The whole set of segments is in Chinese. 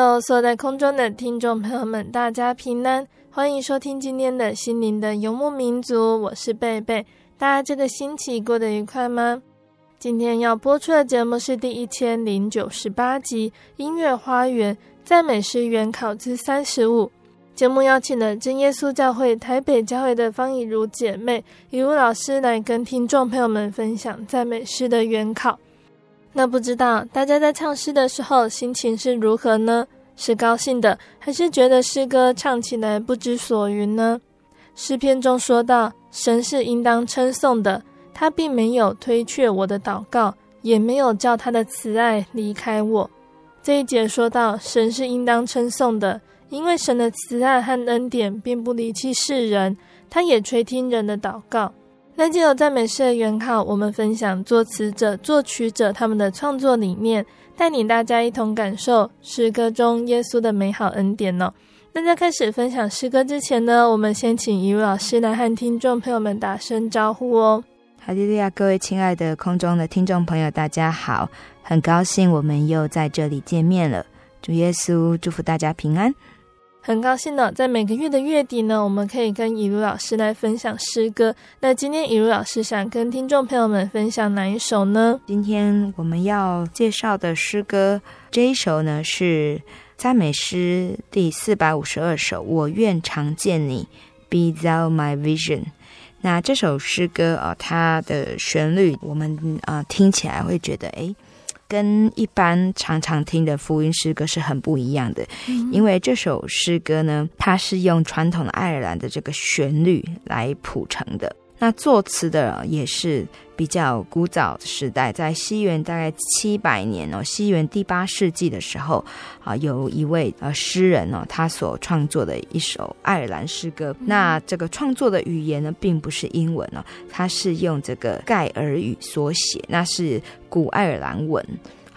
Hello，所有在空中的听众朋友们，大家平安，欢迎收听今天的心灵的游牧民族，我是贝贝。大家这个星期过得愉快吗？今天要播出的节目是第一千零九十八集《音乐花园赞美诗原考之三十五》。节目邀请了真耶稣教会台北教会的方以如姐妹、以如老师来跟听众朋友们分享赞美诗的原考。那不知道大家在唱诗的时候心情是如何呢？是高兴的，还是觉得诗歌唱起来不知所云呢？诗篇中说到，神是应当称颂的，他并没有推却我的祷告，也没有叫他的慈爱离开我。这一节说到，神是应当称颂的，因为神的慈爱和恩典并不离弃世人，他也垂听人的祷告。那借由赞美诗的原考，我们分享作词者、作曲者他们的创作理念，带领大家一同感受诗歌中耶稣的美好恩典哦。那在开始分享诗歌之前呢，我们先请一位老师来和听众朋友们打声招呼哦。哈利路亚，各位亲爱的空中的听众朋友，大家好，很高兴我们又在这里见面了。主耶稣祝福大家平安。很高兴呢，在每个月的月底呢，我们可以跟以如老师来分享诗歌。那今天以如老师想跟听众朋友们分享哪一首呢？今天我们要介绍的诗歌这一首呢，是赞美诗第四百五十二首。我愿常见你，Be Thou My Vision。那这首诗歌啊，它的旋律我们啊听起来会觉得诶。跟一般常常听的福音诗歌是很不一样的，因为这首诗歌呢，它是用传统的爱尔兰的这个旋律来谱成的。那作词的也是比较古早的时代，在西元大概七百年哦，西元第八世纪的时候啊，有一位呃诗人哦，他所创作的一首爱尔兰诗歌。那这个创作的语言呢，并不是英文哦，他是用这个盖尔语所写，那是古爱尔兰文。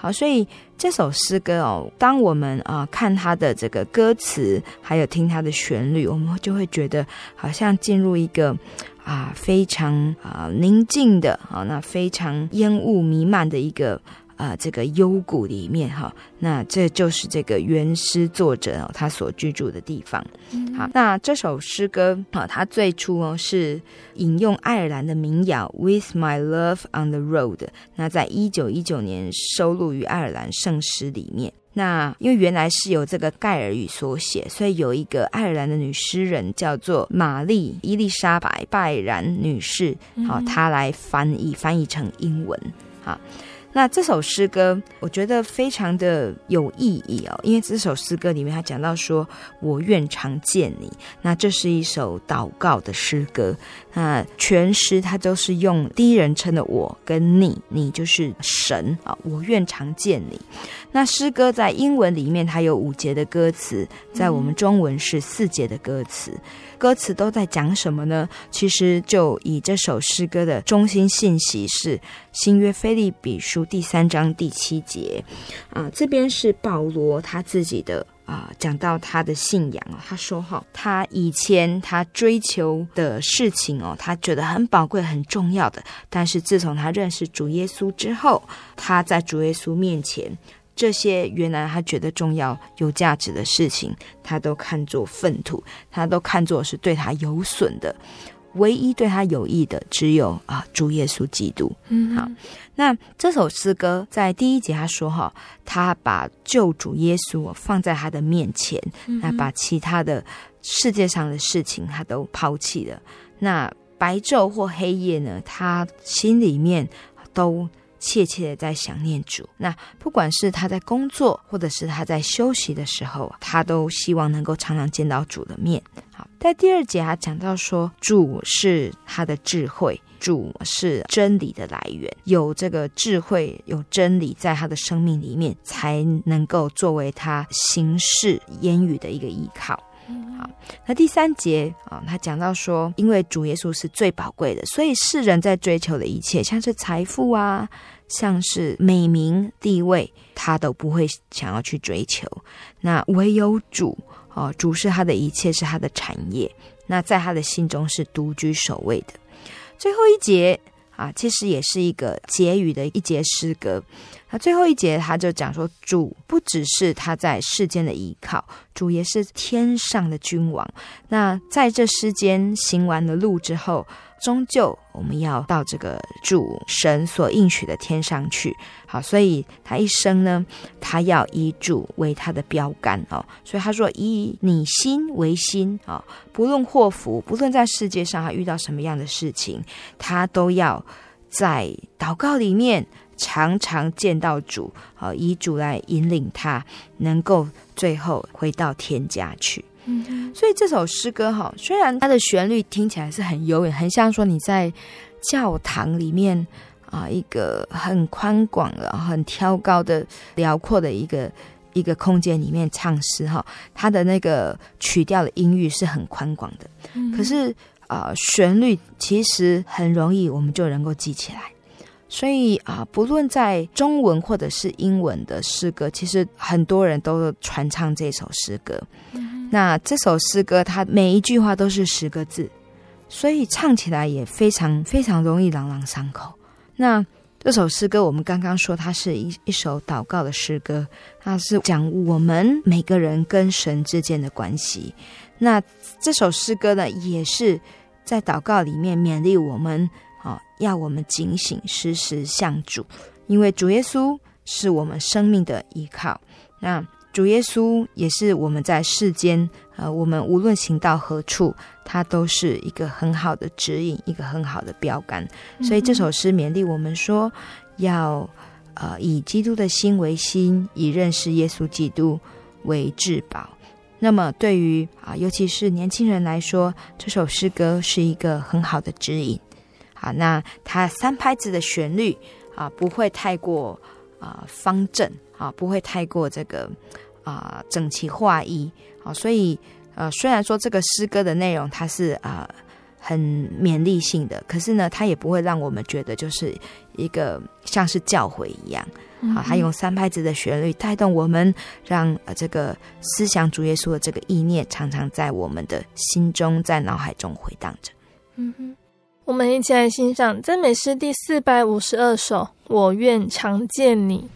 好，所以这首诗歌哦，当我们啊、看它的这个歌词，还有听它的旋律，我们就会觉得好像进入一个。啊，非常啊宁静的啊，那非常烟雾弥漫的一个啊这个幽谷里面哈，那这就是这个原诗作者他所居住的地方。好，那这首诗歌啊，它最初哦是引用爱尔兰的民谣《With My Love on the Road》，那在一九一九年收录于爱尔兰圣诗里面。那因为原来是由这个盖尔语所写，所以有一个爱尔兰的女诗人叫做玛丽伊丽莎白拜然女士，好，她来翻译翻译成英文，好。那这首诗歌，我觉得非常的有意义哦，因为这首诗歌里面他讲到说：“我愿常见你。”那这是一首祷告的诗歌。那全诗它都是用第一人称的“我”跟“你”，你就是神啊！我愿常见你。那诗歌在英文里面它有五节的歌词，在我们中文是四节的歌词。歌词都在讲什么呢？其实就以这首诗歌的中心信息是新约腓立比书第三章第七节啊，这边是保罗他自己的啊、讲到他的信仰哦，他说哈，他以前他追求的事情哦，他觉得很宝贵、很重要的，但是自从他认识主耶稣之后，他在主耶稣面前，这些原来他觉得重要、有价值的事情，他都看作粪土，他都看作是对他有损的。唯一对他有益的，只有啊，主耶稣基督。嗯，好，那这首诗歌在第一节他说哈，他把救主耶稣放在他的面前，那把其他的世界上的事情他都抛弃了。那白昼或黑夜呢，他心里面都切切的在想念主。那不管是他在工作，或者是他在休息的时候，他都希望能够常常见到主的面。好在第二节，他讲到说，主是他的智慧，主是真理的来源，有这个智慧，有真理在他的生命里面，才能够作为他行事言语的一个依靠。好，那第三节啊，他讲到说，因为主耶稣是最宝贵的，所以世人在追求的一切，像是财富啊，像是美名地位，他都不会想要去追求。那唯有主。哦，主是他的一切，是他的产业。那在他的心中是独居首位的。最后一节啊，其实也是一个结语的一节诗歌。那最后一节他就讲说，主不只是他在世间的依靠，主也是天上的君王。那在这世间行完了路之后。终究我们要到这个主神所应许的天上去，好，所以他一生呢，他要以主为他的标杆哦，所以他说以你心为心啊，不论祸福，不论在世界上他遇到什么样的事情，他都要在祷告里面常常见到主，好，以主来引领他，能够最后回到天家去。嗯，所以这首诗歌哈，虽然它的旋律听起来是很悠远，很像说你在教堂里面啊，一个很宽广的、很挑高的、辽阔的一个一个空间里面唱诗哈，它的那个曲调的音域是很宽广的。可是啊，旋律其实很容易，我们就能够记起来。所以啊，不论在中文或者是英文的诗歌，其实很多人都传唱这首诗歌。那这首诗歌，它每一句话都是十个字，所以唱起来也非常非常容易朗朗上口。那这首诗歌，我们刚刚说它是一一首祷告的诗歌，它是讲我们每个人跟神之间的关系。那这首诗歌呢，也是在祷告里面勉励我们。哦，要我们警醒，时时向主，因为主耶稣是我们生命的依靠。那主耶稣也是我们在世间，呃，我们无论行到何处，他都是一个很好的指引，一个很好的标杆。所以这首诗勉励我们说，要呃以基督的心为心，以认识耶稣基督为至宝。那么对于啊，尤其是年轻人来说，这首诗歌是一个很好的指引。好，那它三拍子的旋律啊，不会太过啊方正啊，不会太过这个啊整齐划一啊，所以呃、啊，虽然说这个诗歌的内容它是啊很勉励性的，可是呢，它也不会让我们觉得就是一个像是教诲一样啊，它用三拍子的旋律带动我们，让呃这个思想主耶稣的这个意念常常在我们的心中，在脑海中回荡着。嗯哼。我们一起来欣赏赞美诗第四百五十二首《我愿常见你》。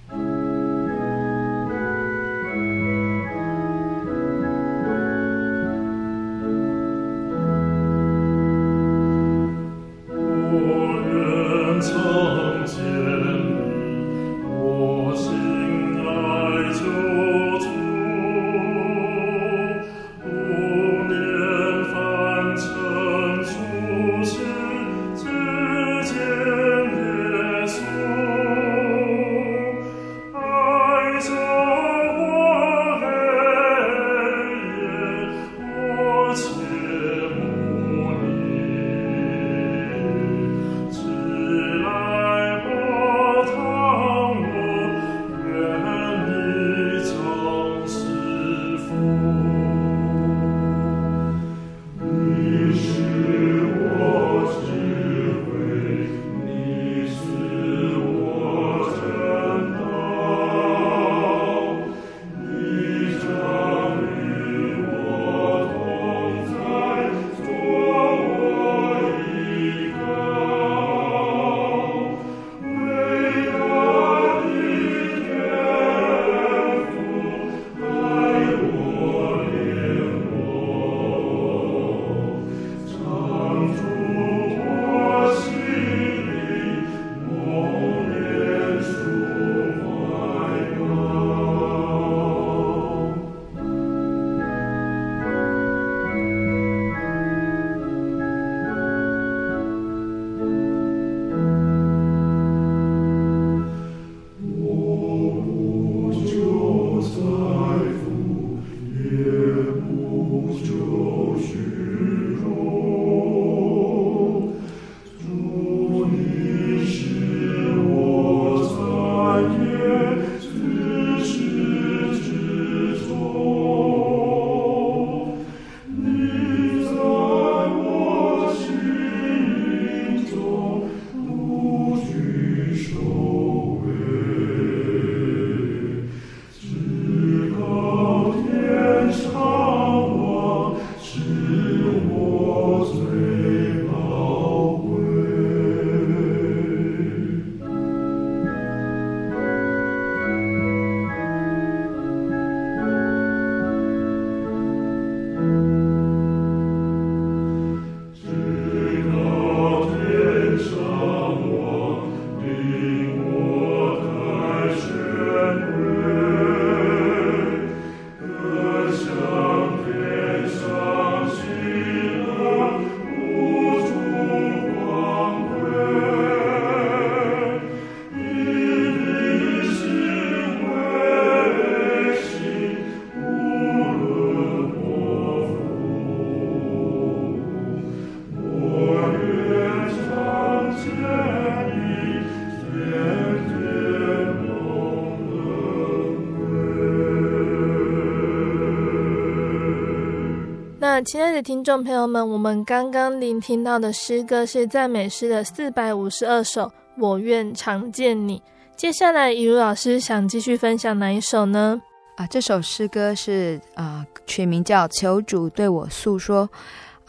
亲爱的听众朋友们，我们刚刚聆听到的诗歌是赞美诗的四百五十二首，我愿常见你。接下来，以如老师想继续分享哪一首呢？啊，这首诗歌是啊，取名叫《求主对我诉说》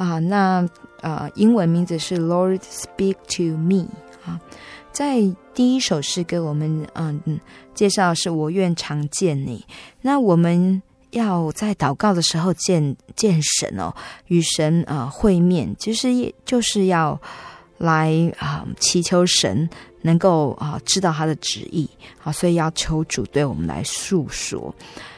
啊，那啊，英文名字是 Lord Speak to Me 啊。在第一首诗歌，我们嗯介绍是我愿常见你。那我们要在祷告的时候见见神哦，与神啊会面，其实也就是要来啊祈求神。能够啊知道他的旨意，好，所以要求主对我们来诉说。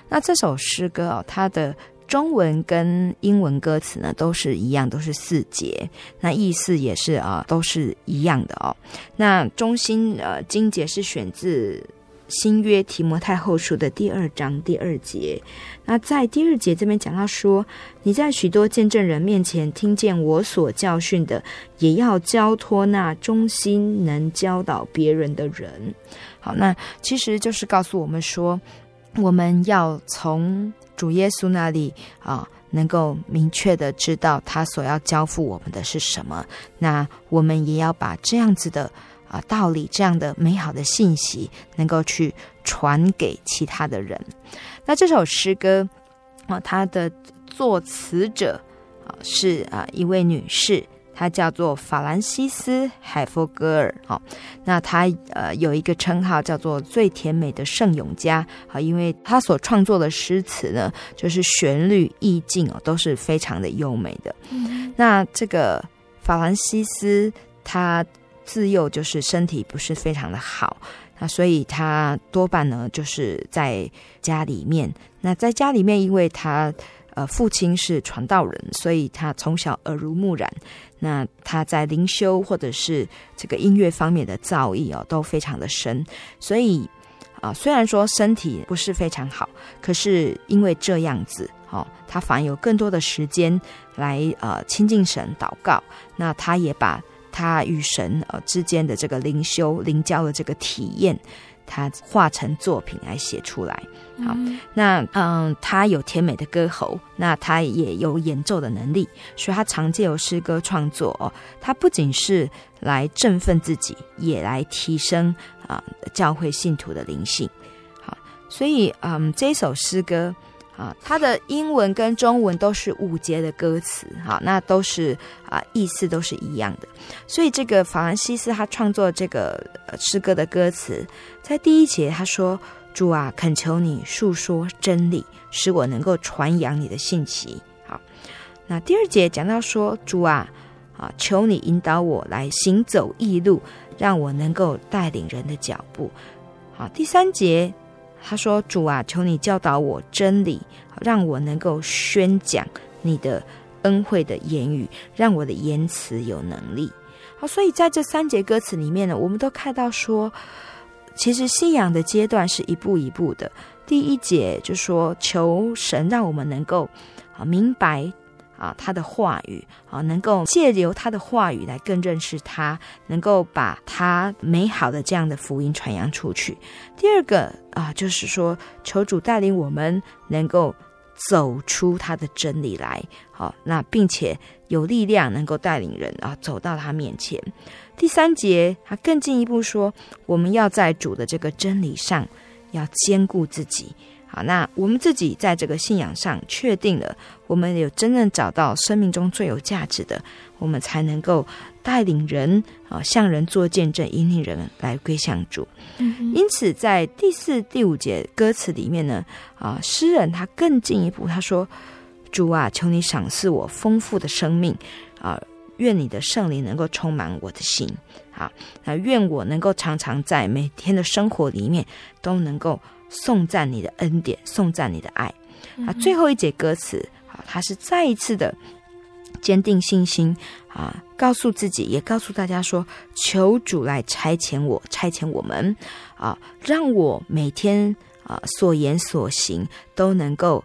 那这首诗歌哦，它的中文跟英文歌词呢都是一样，都是四节，那意思也是啊都是一样的哦。那中心呃经节是选自。新约提摩太后书的第二章第二节，那在第二节这边讲到说，你在许多见证人面前听见我所教训的，也要交托那忠心能教导别人的人。好，那其实就是告诉我们说，我们要从主耶稣那里啊，能够明确的知道他所要交付我们的是什么。那我们也要把这样子的。啊，道理这样的美好的信息，能够去传给其他的人。那这首诗歌啊，它的作词者啊是啊一位女士，她叫做法兰西斯海佛格尔。好，那她呃有一个称号叫做最甜美的圣咏家。好，因为她所创作的诗词呢，就是旋律意境哦都是非常的优美的。嗯。那这个法兰西斯她。自幼就是身体不是非常的好，那所以他多半呢就是在家里面。那在家里面，因为他呃父亲是传道人，所以他从小耳濡目染。那他在灵修或者是这个音乐方面的造诣哦都非常的深。所以啊，虽然说身体不是非常好，可是因为这样子哦，他反而有更多的时间来呃亲近神祷告。那他也把。他与神呃之间的这个灵修灵交的这个体验，他化成作品来写出来。好，嗯那嗯，他有甜美的歌喉，那他也有演奏的能力，所以他常借由诗歌创作哦。他不仅是来振奋自己，也来提升啊教会信徒的灵性。好，所以嗯，这首诗歌。啊，它的英文跟中文都是五节的歌词，好，那都是啊，意思都是一样的。所以这个法兰西斯他创作这个诗歌的歌词，在第一节他说：“主啊，恳求你述说真理，使我能够传扬你的信息。”好，那第二节讲到说：“主啊，啊，求你引导我来行走异路，让我能够带领人的脚步。”好，第三节。他说：“主啊，求你教导我真理，让我能够宣讲你的恩惠的言语，让我的言辞有能力。”好，所以在这三节歌词里面呢，我们都看到说，其实信仰的阶段是一步一步的。第一节就说求神让我们能够啊明白。啊，他的话语啊，能够借由他的话语来更认识他，能够把他美好的这样的福音传扬出去。第二个啊，就是说求主带领我们能够走出他的真理来，好，那并且有力量能够带领人啊走到他面前。第三节他更进一步说，我们要在主的这个真理上要坚固自己。好，那我们自己在这个信仰上确定了，我们有真正找到生命中最有价值的，我们才能够带领人啊，向人做见证，引领人来归向主。嗯。因此，在第四、第五节歌词里面呢，啊，诗人他更进一步，他说：“主啊，求你赏赐我丰富的生命啊，愿你的圣灵能够充满我的心啊，那愿我能够常常在每天的生活里面都能够。”颂赞你的恩典，颂赞你的爱。啊，最后一节歌词啊，他是再一次的坚定信心啊，告诉自己，也告诉大家说：求主来差遣我，差遣我们啊，让我每天啊所言所行都能够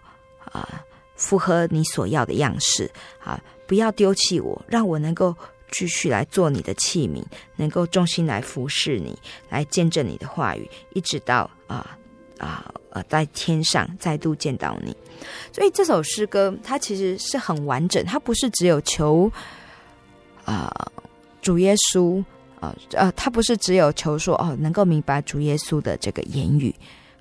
啊符合你所要的样式啊，不要丢弃我，让我能够继续来做你的器皿，能够重心来服侍你，来见证你的话语，一直到啊。啊呃在天上再度见到你。所以这首诗歌它其实是很完整，它不是只有求啊、呃、主耶稣啊呃，它不是只有求说哦能够明白主耶稣的这个言语，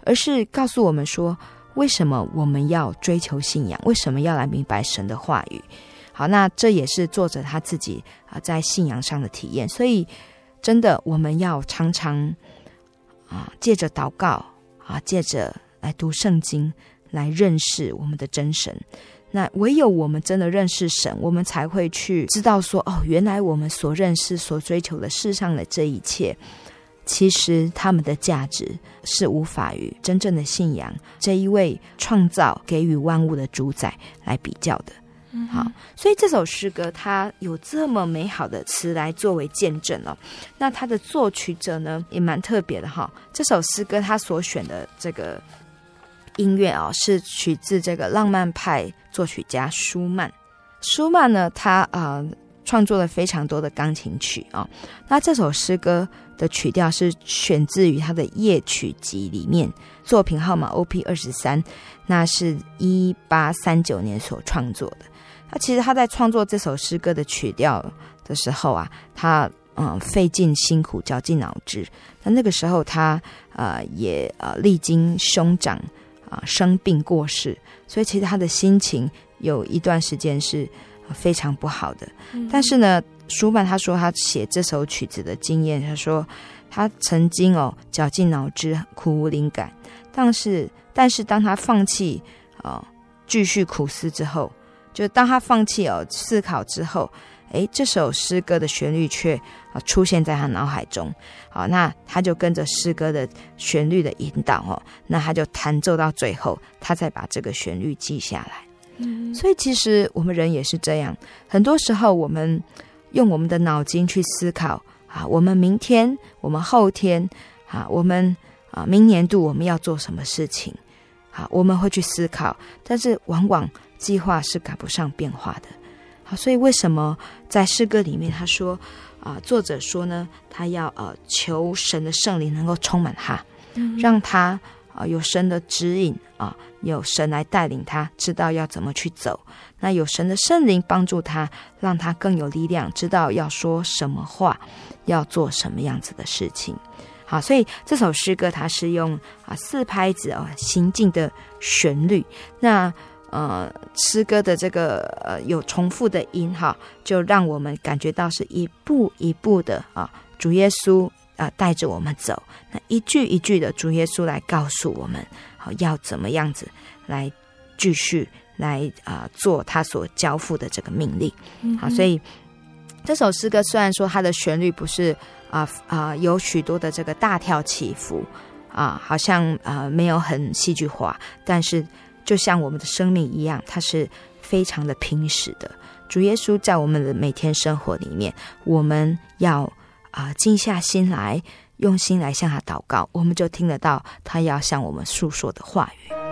而是告诉我们说为什么我们要追求信仰，为什么要来明白神的话语。好，那这也是作者他自己啊在信仰上的体验。所以，真的我们要常常啊借着祷告啊，借着来读圣经，来认识我们的真神。那唯有我们真的认识神，我们才会去知道说，哦，原来我们所认识、所追求的世上的这一切，其实他们的价值是无法与真正的信仰这一位创造、给予万物的主宰来比较的。好，所以这首诗歌它有这么美好的词来作为见证哦。那它的作曲者呢也蛮特别的哈。这首诗歌它所选的这个音乐啊，是取自这个浪漫派作曲家舒曼。舒曼呢，他啊创作了非常多的钢琴曲啊。那这首诗歌的曲调是选自于他的夜曲集里面，作品号码 OP 二十三，那是一八三九年所创作的。那其实他在创作这首诗歌的曲调的时候啊，他嗯费尽辛苦，绞尽脑汁。那那个时候他呃也呃历经兄长啊、呃、生病过世，所以其实他的心情有一段时间是非常不好的。嗯、但是呢，舒曼他说他写这首曲子的经验，他说他曾经哦绞尽脑汁，苦无灵感，但是但是当他放弃啊、呃、继续苦思之后。就当他放弃哦思考之后，诶，这首诗歌的旋律却啊出现在他脑海中，好，那他就跟着诗歌的旋律的引导哦，那他就弹奏到最后，他再把这个旋律记下来。嗯，所以其实我们人也是这样，很多时候我们用我们的脑筋去思考啊，我们明天、我们后天啊，我们啊明年度我们要做什么事情，好，我们会去思考，但是往往。计划是赶不上变化的，好，所以为什么在诗歌里面他说，啊、呃，作者说呢，他要呃求神的圣灵能够充满他，嗯、让他啊、呃、有神的指引啊、呃，有神来带领他，知道要怎么去走。那有神的圣灵帮助他，让他更有力量，知道要说什么话，要做什么样子的事情。好，所以这首诗歌它是用啊四拍子哦行进的旋律，那。呃，诗歌的这个呃有重复的音哈，就让我们感觉到是一步一步的啊，主耶稣啊带着我们走，那一句一句的主耶稣来告诉我们，好要怎么样子来继续来啊做他所交付的这个命令。好，所以这首诗歌虽然说它的旋律不是啊啊有许多的这个大跳起伏啊，好像啊没有很戏剧化，但是。就像我们的生命一样，它是非常的平实的。主耶稣在我们的每天生活里面，我们要啊、静下心来，用心来向他祷告，我们就听得到他要向我们诉说的话语。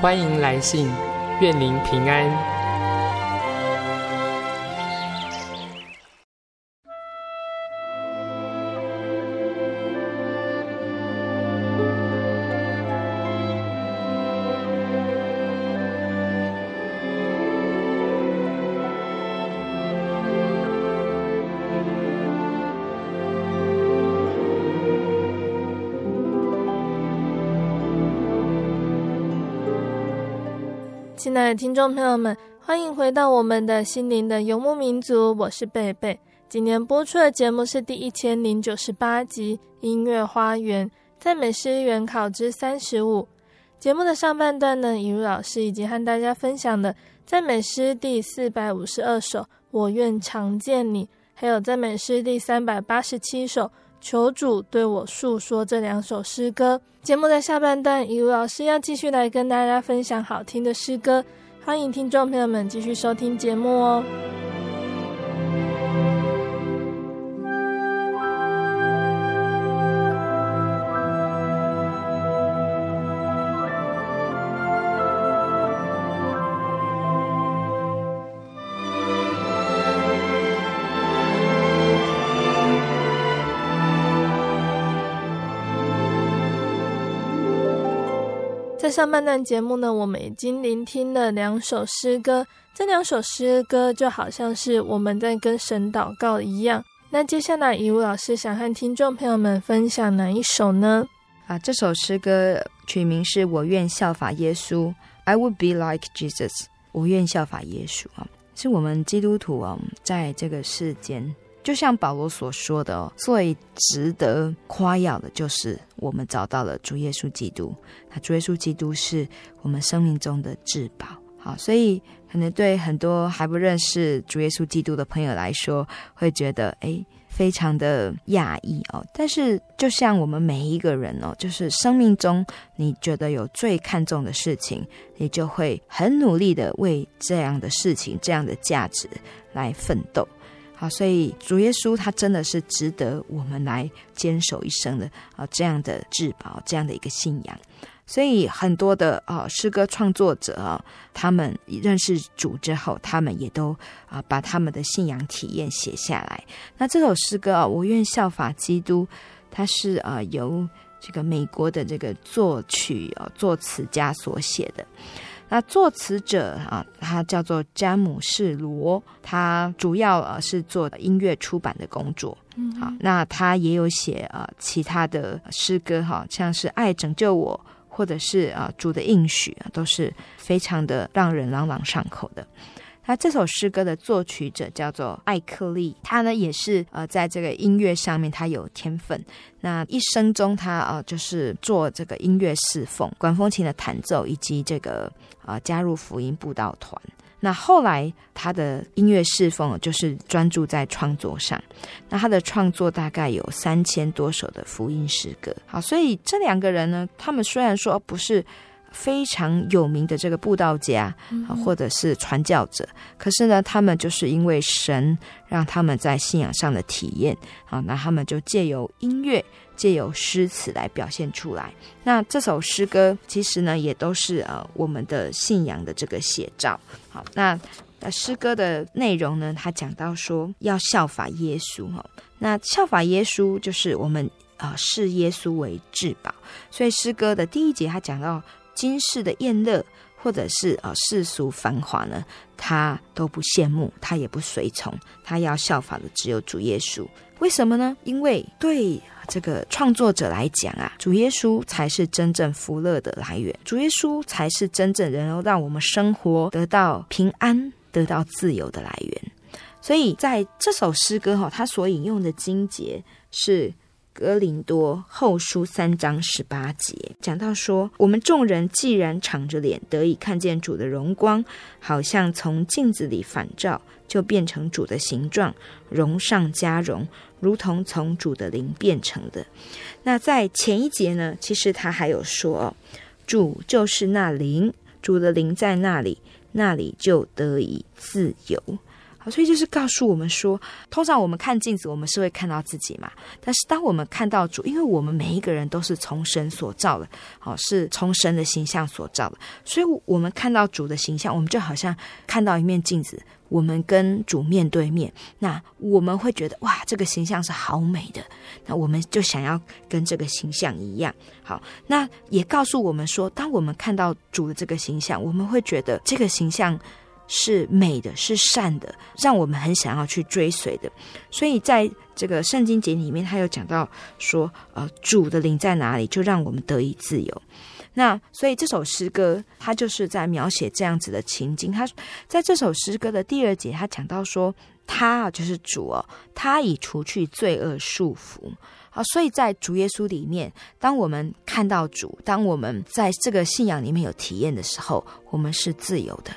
欢迎来信，愿您平安。听众朋友们，欢迎回到我们的心灵的游牧民族，我是贝贝。今天播出的节目是第一千零九十八集《音乐花园赞美诗原考之三十五》。节目的上半段呢，以如老师已经和大家分享了赞美诗第四百五十二首《我愿常见你》，还有赞美诗第三百八十七首。求主对我诉说这两首诗歌。节目的下半段，以如老师要继续来跟大家分享好听的诗歌，欢迎听众朋友们继续收听节目哦。上半段节目呢，我们已经聆听了两首诗歌，这两首诗歌就好像是我们在跟神祷告一样。那接下来，以如老师想和听众朋友们分享哪一首呢？啊，这首诗歌取名是我愿效法耶稣，I would be like Jesus。我愿效法耶稣啊，是我们基督徒啊，在这个世间。就像保罗所说的哦，最值得夸耀的就是我们找到了主耶稣基督。那主耶稣基督是我们生命中的至宝。好，所以可能对很多还不认识主耶稣基督的朋友来说，会觉得诶，非常的讶异哦。但是就像我们每一个人哦，就是生命中你觉得有最看重的事情，你就会很努力的为这样的事情、这样的价值来奋斗。好，所以主耶稣他真的是值得我们来坚守一生的啊，这样的至宝，这样的一个信仰。所以很多的啊诗歌创作者啊，他们认识主之后，他们也都啊把他们的信仰体验写下来。那这首诗歌啊，我愿效法基督，它是啊由这个美国的这个作曲啊作词家所写的。那作词者啊，他叫做詹姆士罗，他主要呃是做音乐出版的工作。嗯，好，那他也有写呃其他的诗歌哈，像是爱拯救我，或者是啊主的应许啊，都是非常的让人朗朗上口的。那这首诗歌的作曲者叫做艾克利，他呢也是呃在这个音乐上面他有天分。那一生中他、呃、就是做这个音乐侍奉，管风琴的弹奏，以及这个啊、加入福音布道团。那后来他的音乐侍奉就是专注在创作上。那他的创作大概有三千多首的福音诗歌。好，所以这两个人呢，他们虽然说不是。非常有名的这个布道家啊，或者是传教者，可是呢，他们就是因为神让他们在信仰上的体验啊，那他们就借由音乐、借由诗词来表现出来。那这首诗歌其实呢，也都是呃我们的信仰的这个写照。好，那那诗歌的内容呢，他讲到说要效法耶稣哈，那效法耶稣就是我们啊视耶稣为至宝，所以诗歌的第一节他讲到。今世的宴乐，或者是啊世俗繁华呢，他都不羡慕，他也不随从，他要效法的只有主耶稣。为什么呢？因为对这个创作者来讲啊，主耶稣才是真正福乐的来源，主耶稣才是真正能够让我们生活得到平安、得到自由的来源。所以在这首诗歌哈，他所引用的经节是格林多后书三章十八节讲到说，我们众人既然敞着脸得以看见主的荣光，好像从镜子里反照，就变成主的形状，荣上加荣，如同从主的灵变成的。那在前一节呢，其实他还有说，主就是那灵，主的灵在那里，那里就得以自由。好，所以就是告诉我们说，通常我们看镜子，我们是会看到自己嘛。但是当我们看到主，因为我们每一个人都是从神所造的，好，是从神的形象所造的，所以我们看到主的形象，我们就好像看到一面镜子，我们跟主面对面，那我们会觉得哇，这个形象是好美的，那我们就想要跟这个形象一样。好，那也告诉我们说，当我们看到主的这个形象，我们会觉得这个形象。是美的，是善的，让我们很想要去追随的。所以在这个圣经节里面，他有讲到说，呃，主的灵在哪里，就让我们得以自由。那所以这首诗歌，它就是在描写这样子的情景。他在这首诗歌的第二节，他讲到说，他啊，就是主哦，他已除去罪恶束缚。好，所以在主耶稣里面，当我们看到主，当我们在这个信仰里面有体验的时候，我们是自由的。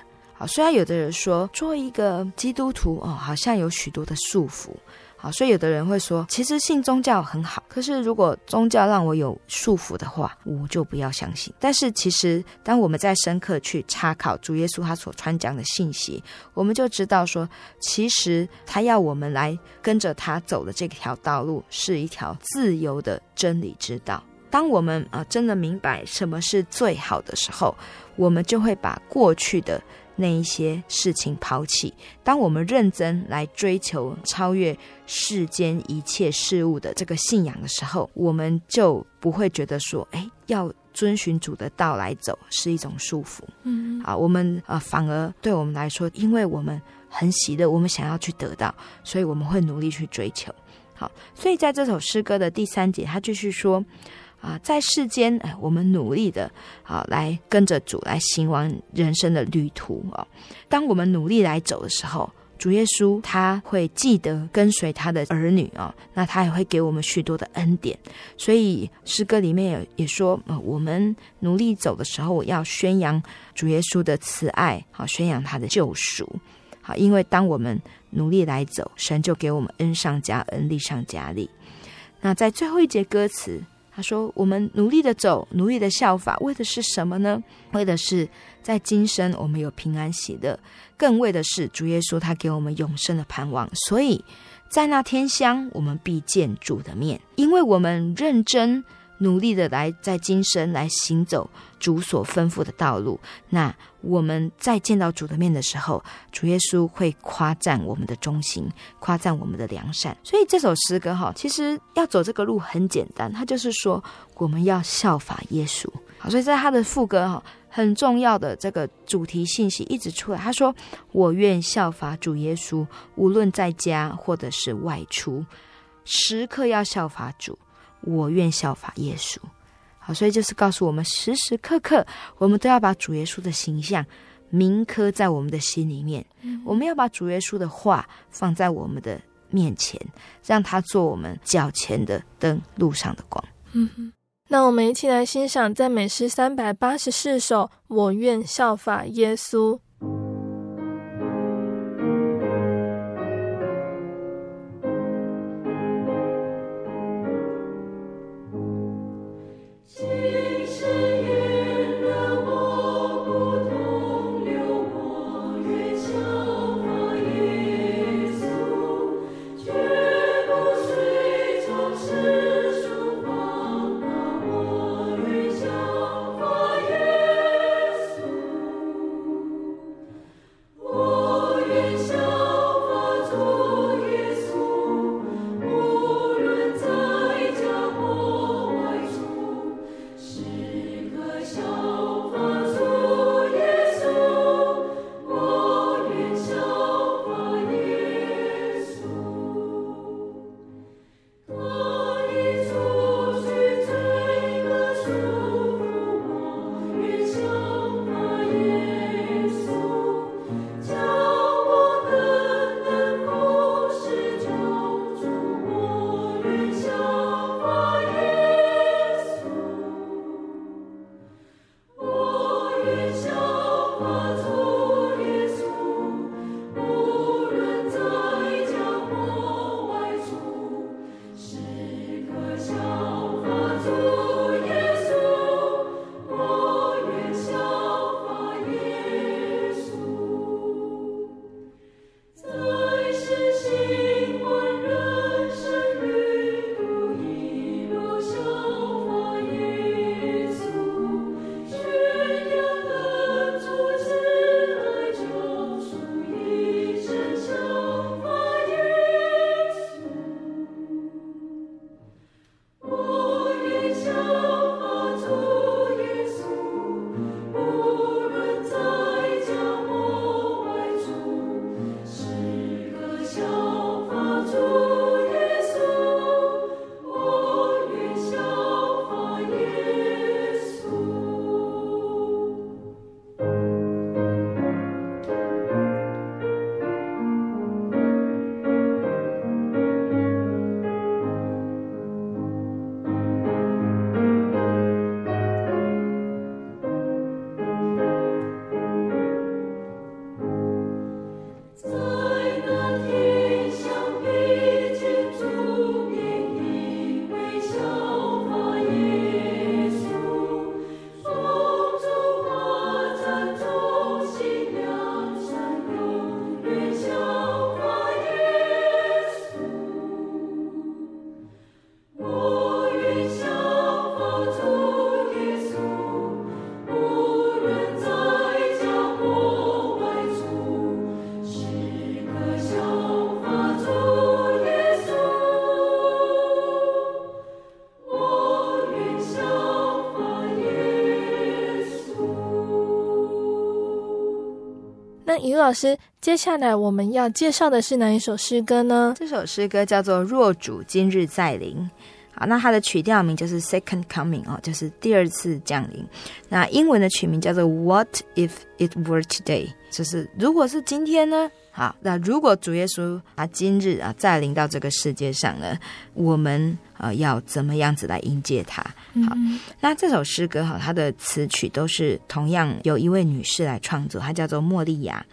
虽然有的人说做一个基督徒哦，好像有许多的束缚。好，所以有的人会说，其实信宗教很好，可是如果宗教让我有束缚的话，我就不要相信。但是其实，当我们在深刻去查考主耶稣他所传讲的信息，我们就知道说，其实他要我们来跟着他走的这条道路，是一条自由的真理之道。当我们啊真的明白什么是最好的时候，我们就会把过去的。那一些事情抛弃，当我们认真来追求超越世间一切事物的这个信仰的时候，我们就不会觉得说，哎，要遵循主的道来走是一种束缚。嗯，啊，我们呃反而对我们来说，因为我们很喜乐，我们想要去得到，所以我们会努力去追求。好，所以在这首诗歌的第三节，他继续说。啊，在世间，哎，我们努力的啊，来跟着主来行完人生的旅途啊。当我们努力来走的时候，主耶稣他会记得跟随他的儿女啊，那他也会给我们许多的恩典。所以诗歌里面也也说，呃，我们努力走的时候，要宣扬主耶稣的慈爱，好，宣扬他的救赎，好，因为当我们努力来走，神就给我们恩上加恩，利上加利。那在最后一节歌词。他说：“我们努力的走，努力的效法，为的是什么呢？为的是在今生我们有平安喜乐，更为的是主耶稣他给我们永生的盼望。所以在那天乡，我们必见主的面，因为我们认真。”努力的来在今生来行走主所吩咐的道路。那我们在见到主的面的时候，主耶稣会夸赞我们的忠心，夸赞我们的良善。所以这首诗歌哈，其实要走这个路很简单，它就是说我们要效法耶稣。好，所以在他的副歌哈，很重要的这个主题信息一直出来。他说：“我愿效法主耶稣，无论在家或者是外出，时刻要效法主。”我愿效法耶稣，好，所以就是告诉我们，时时刻刻我们都要把主耶稣的形象铭刻在我们的心里面。嗯。我们要把主耶稣的话放在我们的面前，让他做我们脚前的灯，路上的光。嗯，那我们一起来欣赏赞美诗三百八十四首。我愿效法耶稣。于老师，接下来我们要介绍的是哪一首诗歌呢？这首诗歌叫做《若主今日再临》。好，那它的曲调名就是 Second Coming 哦，就是第二次降临。那英文的曲名叫做 What if it were today？就是如果是今天呢？好，那如果主耶稣啊今日啊再临到这个世界上呢，我们呃要怎么样子来迎接他？好，那这首诗歌哈，它的词曲都是同样由一位女士来创作，她叫做莫莉亚。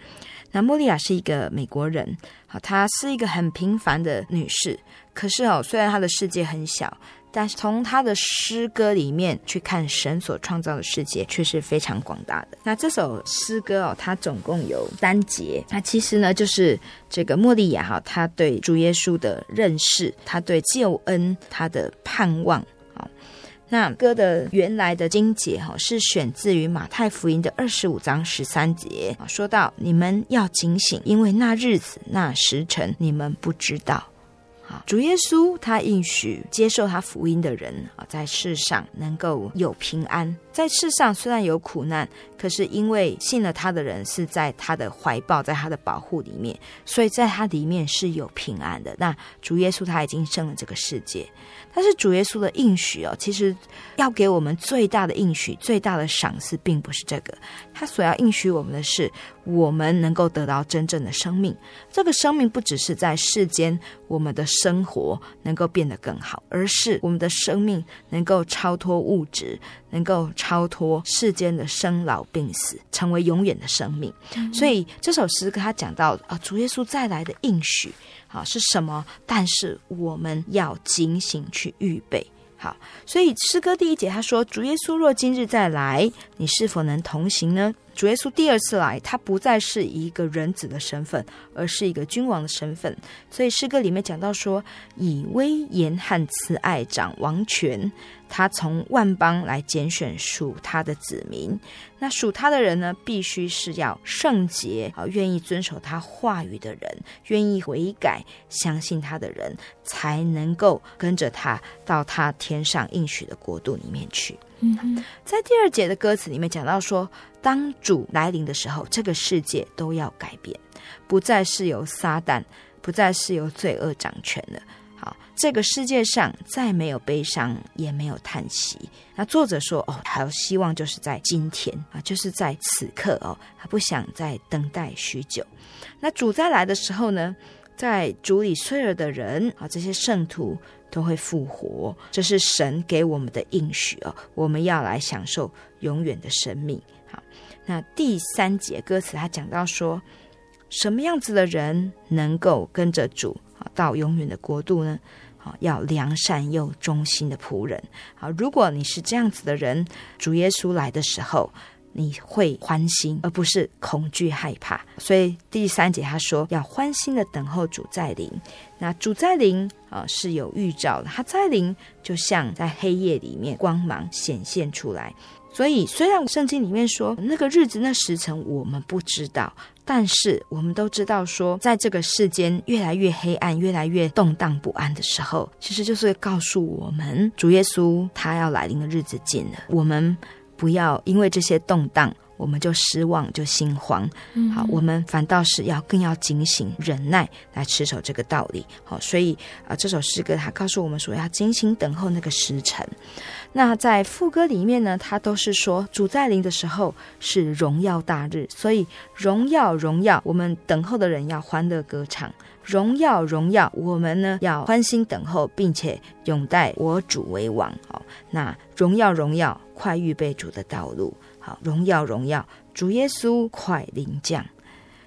那莫莉亚是一个美国人，好，她是一个很平凡的女士。可是哦，虽然她的世界很小，但是从她的诗歌里面去看神所创造的世界，却是非常广大的。那这首诗歌哦，它总共有三节。那其实呢，就是这个莫莉亚哈，她对主耶稣的认识，她对救恩，她的盼望。那歌的原来的经节哈，是选自于马太福音的二十五章十三节，说到你们要警醒，因为那日子那时辰你们不知道。啊，主耶稣他应许接受他福音的人啊，在世上能够有平安。在世上虽然有苦难，可是因为信了他的人是在他的怀抱，在他的保护里面，所以在他里面是有平安的。那主耶稣他已经胜了这个世界。但是主耶稣的应许哦，其实要给我们最大的应许、最大的赏赐，并不是这个。他所要应许我们的是，我们能够得到真正的生命。这个生命不只是在世间，我们的生活能够变得更好，而是我们的生命能够超脱物质，能够超脱世间的生老病死，成为永远的生命。嗯、所以这首诗歌他讲到啊，主耶稣再来的应许。啊是什么？但是我们要警醒去预备。好，所以诗歌第一节他说：“主耶稣若今日再来，你是否能同行呢？”主耶稣第二次来，他不再是一个人子的身份，而是一个君王的身份。所以诗歌里面讲到说：“以威严和慈爱掌王权。”他从万邦来拣选属他的子民，那属他的人呢，必须是要圣洁啊，愿意遵守他话语的人，愿意悔改、相信他的人，才能够跟着他到他天上应许的国度里面去。在第二节的歌词里面讲到说，当主来临的时候，这个世界都要改变，不再是由撒旦，不再是由罪恶掌权了。好，这个世界上再没有悲伤，也没有叹息。那作者说：“哦，还有希望，就是在今天啊，就是在此刻哦，他不想再等待许久。那主再来的时候呢，在主里睡了的人啊，这些圣徒都会复活。这是神给我们的应许哦，我们要来享受永远的生命。好，那第三节歌词他讲到说，什么样子的人能够跟着主啊？”到永远的国度呢？好，要良善又忠心的仆人。好，如果你是这样子的人，主耶稣来的时候，你会欢心，而不是恐惧害怕。所以第三节他说，要欢心的等候主再临。那主再临啊，是有预兆的，他再临就像在黑夜里面光芒显现出来。所以虽然圣经里面说那个日子那时辰我们不知道。但是我们都知道，说在这个世间越来越黑暗、越来越动荡不安的时候，其实就是告诉我们，主耶稣他要来临的日子近了。我们不要因为这些动荡，我们就失望、就心慌。好，我们反倒是要更要警醒、忍耐来持守这个道理。好，所以啊，这首诗歌它告诉我们说，要精心等候那个时辰。那在副歌里面呢，它都是说主在临的时候是荣耀大日，所以荣耀荣耀，我们等候的人要欢乐歌唱，荣耀荣耀，我们呢要欢心等候，并且永待我主为王。好，那荣耀荣耀，快预备主的道路。好，荣耀荣耀，主耶稣快临降。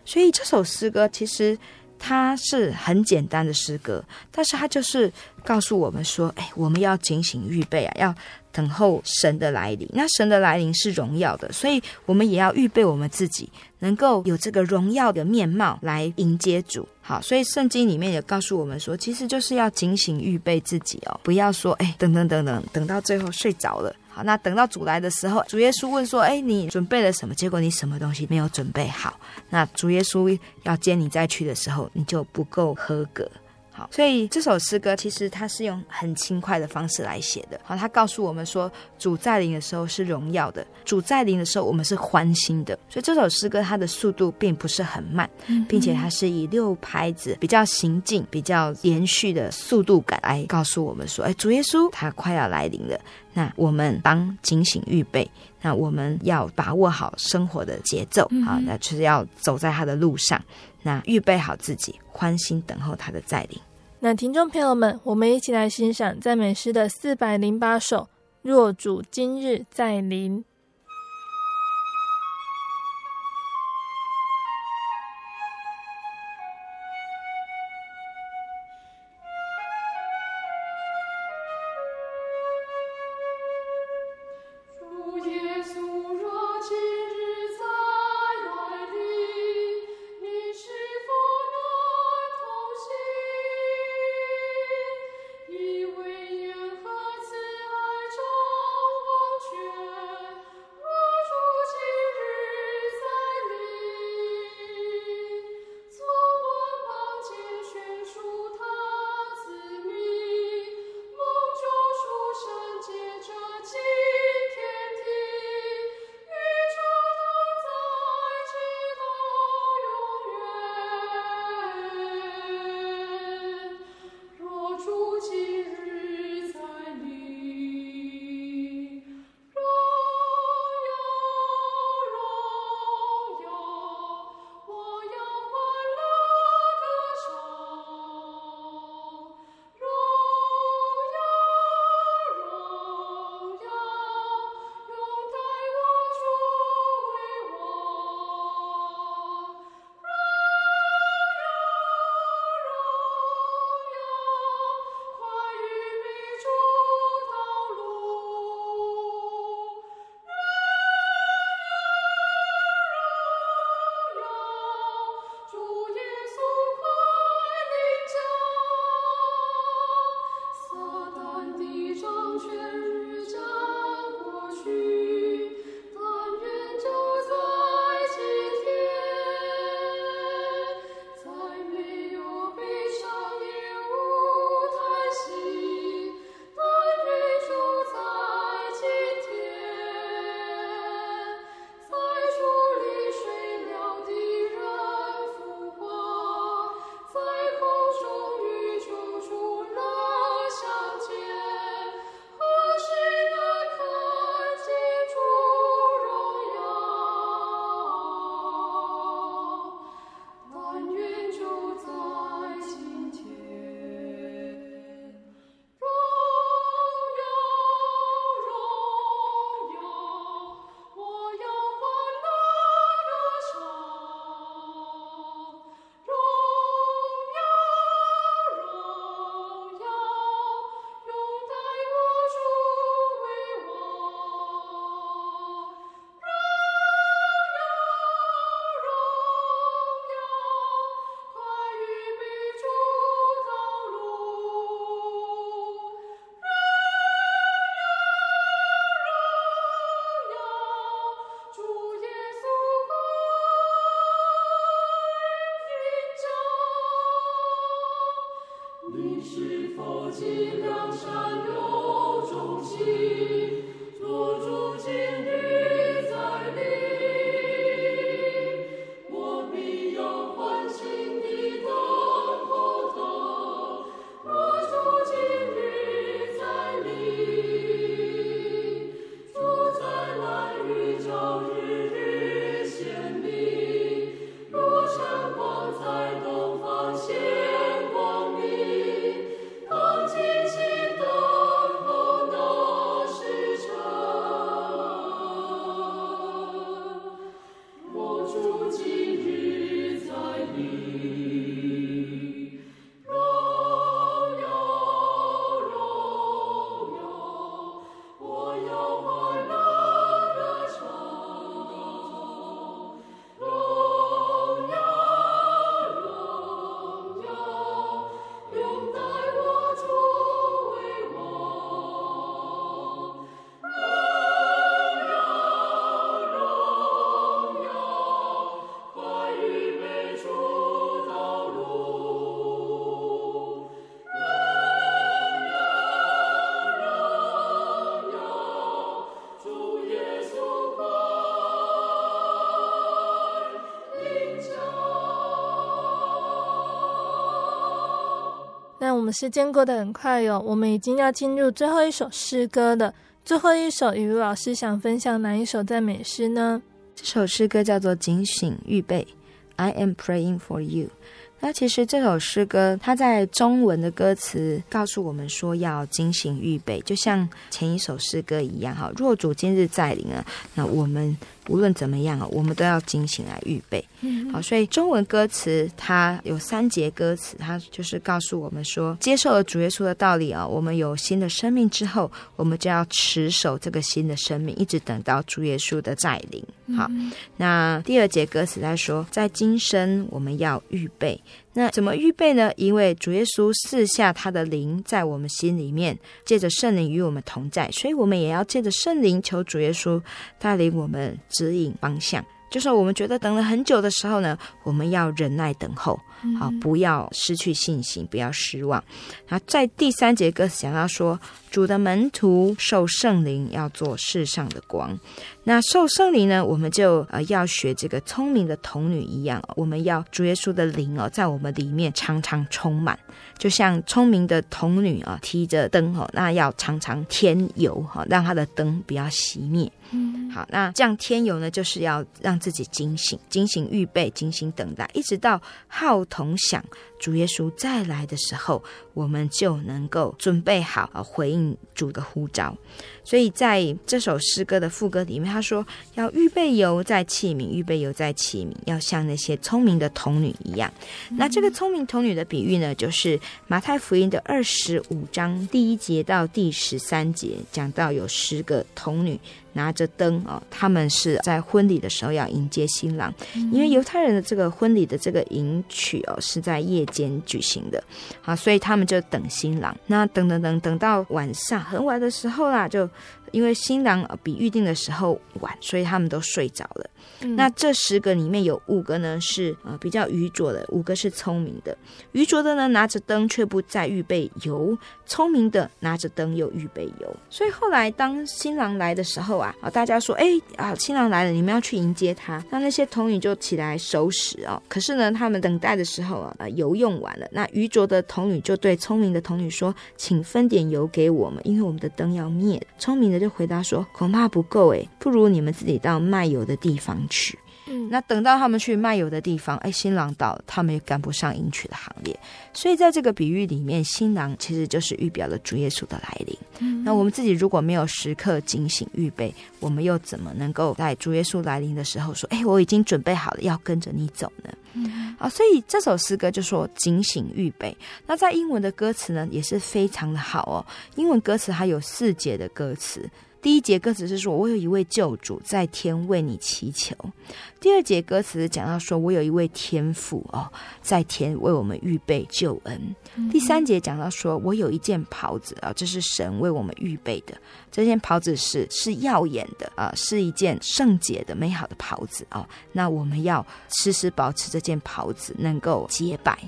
所以这首诗歌其实它是很简单的诗歌，但是它就是。告诉我们说，哎，我们要警醒预备啊，要等候神的来临。那神的来临是荣耀的，所以我们也要预备我们自己，能够有这个荣耀的面貌来迎接主。好，所以圣经里面也告诉我们说，其实就是要警醒预备自己哦，不要说，哎，等等等等，等到最后睡着了。好，那等到主来的时候，主耶稣问说，哎，你准备了什么？结果你什么东西没有准备好，那主耶稣要接你再去的时候，你就不够合格。好，所以这首诗歌其实它是用很轻快的方式来写的。好，它告诉我们说，主在临的时候是荣耀的，主在临的时候我们是欢欣的。所以这首诗歌它的速度并不是很慢，并且它是以六拍子比较行进、比较连续的速度感来告诉我们说，哎，主耶稣他快要来临了。那我们当警醒预备，那我们要把握好生活的节奏啊，那就是要走在他的路上，那预备好自己，欢欣等候他的再临。那听众朋友们，我们一起来欣赏赞美诗的四百零八首《若主今日再临》。时间过得很快哟，我们已经要进入最后一首诗歌了。最后一首，雨露老师想分享哪一首赞美诗呢？这首诗歌叫做《警醒预备》，I am praying for you。那其实这首诗歌，它在中文的歌词告诉我们说要警醒预备，就像前一首诗歌一样哈。若主今日再临了，那我们。无论怎么样啊，我们都要精醒来预备。好，所以中文歌词它有三节歌词，它就是告诉我们说，接受了主耶稣的道理啊，我们有新的生命之后，我们就要持守这个新的生命，一直等到主耶稣的再临。好，那第二节歌词在说，在今生我们要预备。那怎么预备呢？因为主耶稣赐下他的灵在我们心里面，借着圣灵与我们同在，所以我们也要借着圣灵求主耶稣带领我们。指引方向，就是我们觉得等了很久的时候呢，我们要忍耐等候，好，不要失去信心，不要失望。那在第三节歌词讲到说，主的门徒受圣灵要做世上的光。那受圣灵呢，我们就呃要学这个聪明的童女一样，我们要主耶稣的灵哦，在我们里面常常充满，就像聪明的童女啊，提着灯哦，那要常常添油哈，让她的灯不要熄灭。嗯，好，那这样添油呢，就是要让自己警醒，警醒预备，警醒等待，一直到号筒响，主耶稣再来的时候，我们就能够准备好啊，回应主的呼召。所以在这首诗歌的副歌里面，他说要预备油在器皿，预备油在器皿，要像那些聪明的童女一样。嗯、那这个聪明童女的比喻呢，就是马太福音的二十五章第一节到第十三节，讲到有十个童女。拿着灯哦，他们是在婚礼的时候要迎接新郎，因为犹太人的这个婚礼的这个迎娶哦是在夜间举行的，好，所以他们就等新郎。那等等等等到晚上很晚的时候啦，就。因为新郎比预定的时候晚，所以他们都睡着了。嗯、那这十个里面有五个呢是呃比较愚拙的，五个是聪明的。愚拙的呢拿着灯却不再预备油，聪明的拿着灯又预备油。所以后来当新郎来的时候啊，啊大家说哎啊新郎来了，你们要去迎接他。那那些童女就起来收拾哦。可是呢他们等待的时候啊，油用完了。那愚拙的童女就对聪明的童女说，请分点油给我们，因为我们的灯要灭。聪明的。就回答说，恐怕不够诶，不如你们自己到卖油的地方去。嗯，那等到他们去卖油的地方，哎，新郎到了，他们也赶不上迎娶的行列。所以在这个比喻里面，新郎其实就是预表了主耶稣的来临。嗯，那我们自己如果没有时刻警醒预备，我们又怎么能够在主耶稣来临的时候说，哎，我已经准备好了，要跟着你走呢？嗯，啊，所以这首诗歌就说警醒预备。那在英文的歌词呢，也是非常的好哦。英文歌词还有四节的歌词。第一节歌词是说：“我有一位救主在天为你祈求。”第二节歌词讲到说：“我有一位天父哦，在天为我们预备救恩。”第三节讲到说：“我有一件袍子啊，这是神为我们预备的。这件袍子是是耀眼的啊，是一件圣洁的美好的袍子啊。那我们要时时保持这件袍子能够洁白。”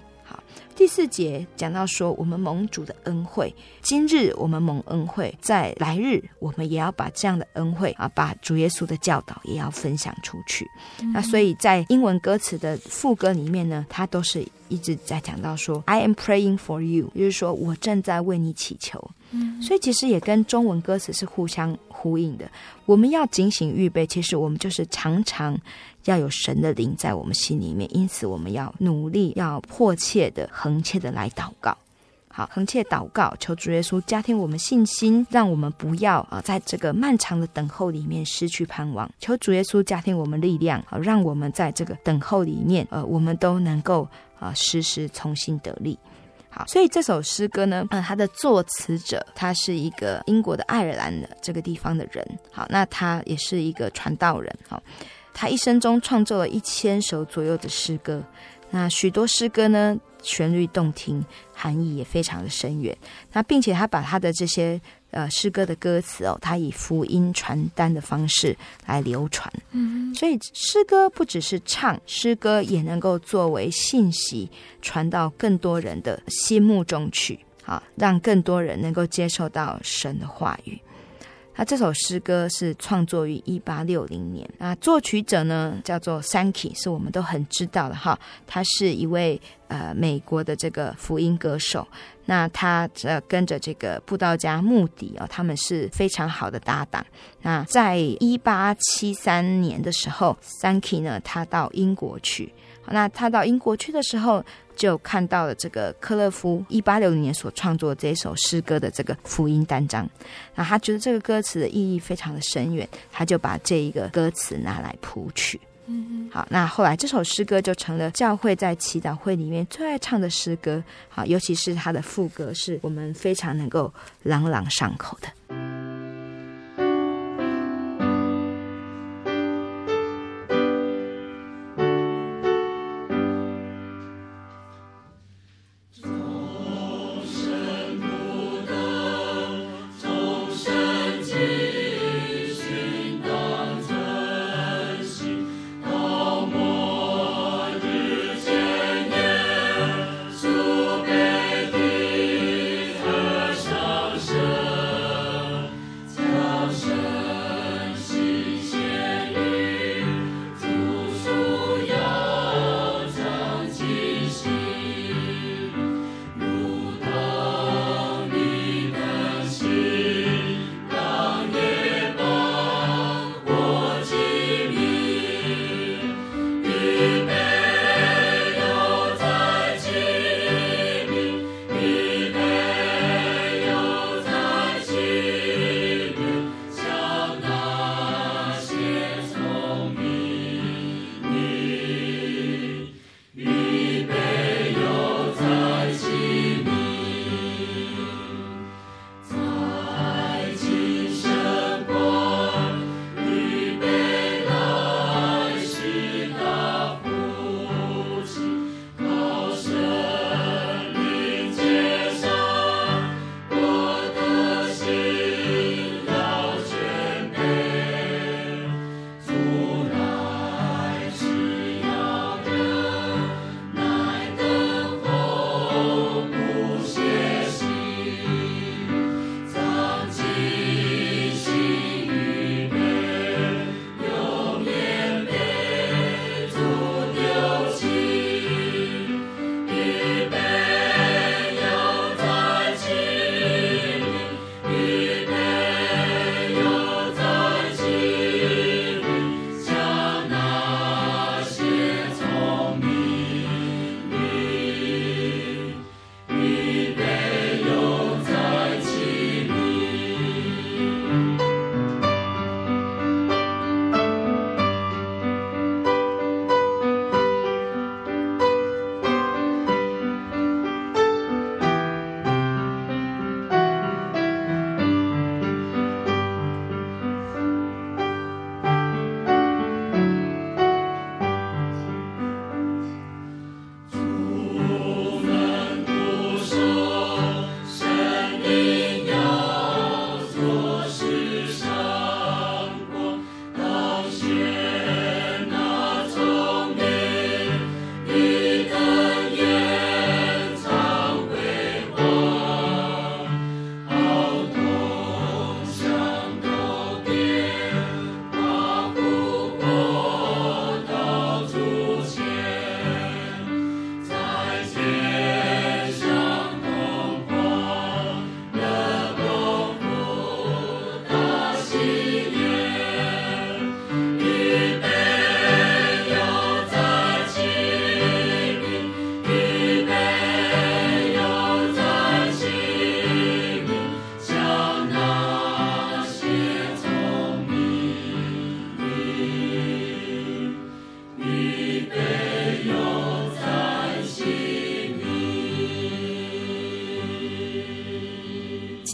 第四节讲到说，我们蒙主的恩惠，今日我们蒙恩惠，在来日我们也要把这样的恩惠啊，把主耶稣的教导也要分享出去。嗯、那所以在英文歌词的副歌里面呢，它都是一直在讲到说，I am praying for you，就是说我正在为你祈求。嗯，所以其实也跟中文歌词是互相呼应的。我们要警醒预备，其实我们就是常常。要有神的灵在我们心里面，因此我们要努力，要迫切的、恒切的来祷告。好，恒切祷告，求主耶稣加添我们信心，让我们不要啊，在这个漫长的等候里面失去盼望。求主耶稣加添我们力量，好，让我们在这个等候里面，呃，我们都能够啊，时时重新得力。好，所以这首诗歌呢，呃，它的作词者他是一个英国的爱尔兰的这个地方的人。好，那他也是一个传道人。好。他一生中创作了一千首左右的诗歌，那许多诗歌呢，旋律动听，含义也非常的深远。那并且他把他的这些呃诗歌的歌词哦，他以福音传单的方式来流传。嗯，所以诗歌不只是唱，诗歌也能够作为信息传到更多人的心目中去，啊，让更多人能够接受到神的话语。那这首诗歌是创作于一八六零年，那作曲者呢叫做 Sankey，是我们都很知道的哈，他是一位呃美国的这个福音歌手。那他呃跟着这个布道家穆迪哦，他们是非常好的搭档。那在一八七三年的时候，Sankey 呢他到英国去，那他到英国去的时候。就看到了这个克勒夫一八六零年所创作的这首诗歌的这个福音单章，那他觉得这个歌词的意义非常的深远，他就把这一个歌词拿来谱曲。嗯，好，那后来这首诗歌就成了教会在祈祷会里面最爱唱的诗歌。好，尤其是他的副歌，是我们非常能够朗朗上口的。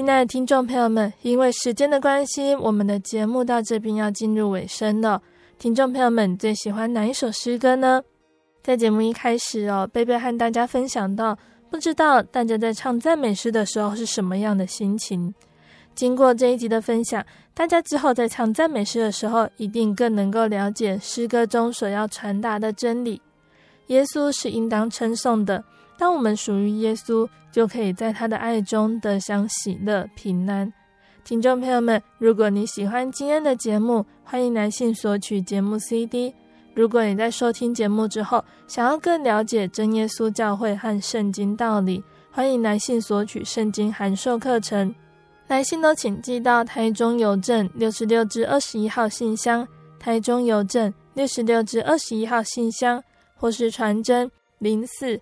亲爱的听众朋友们，因为时间的关系，我们的节目到这边要进入尾声了。听众朋友们最喜欢哪一首诗歌呢？在节目一开始哦，贝贝和大家分享到，不知道大家在唱赞美诗的时候是什么样的心情。经过这一集的分享，大家之后在唱赞美诗的时候，一定更能够了解诗歌中所要传达的真理。耶稣是应当称颂的。当我们属于耶稣，就可以在他的爱中得享喜乐、平安。听众朋友们，如果你喜欢今天的节目，欢迎来信索取节目 CD。如果你在收听节目之后，想要更了解真耶稣教会和圣经道理，欢迎来信索取圣经函授课程。来信都请寄到台中邮政六十六至二十一号信箱，台中邮政六十六至二十一号信箱，或是传真零四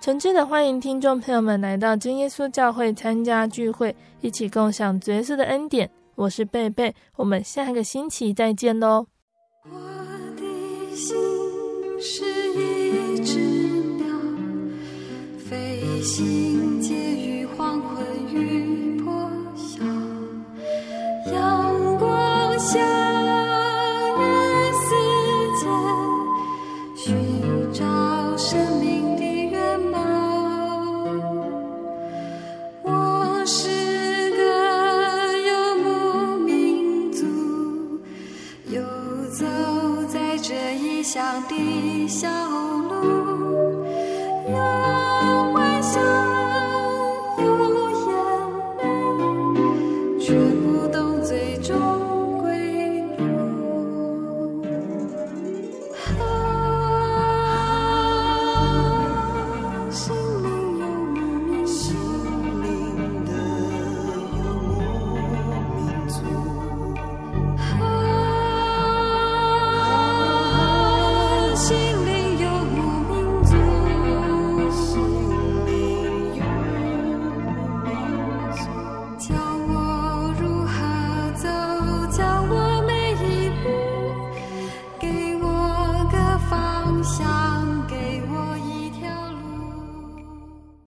诚挚的欢迎听众朋友们来到真耶稣教会参加聚会，一起共享耶稣的恩典。我是贝贝，我们下个星期再见喽。我的心是一只鸟飞行介于黄昏与破晓，阳光下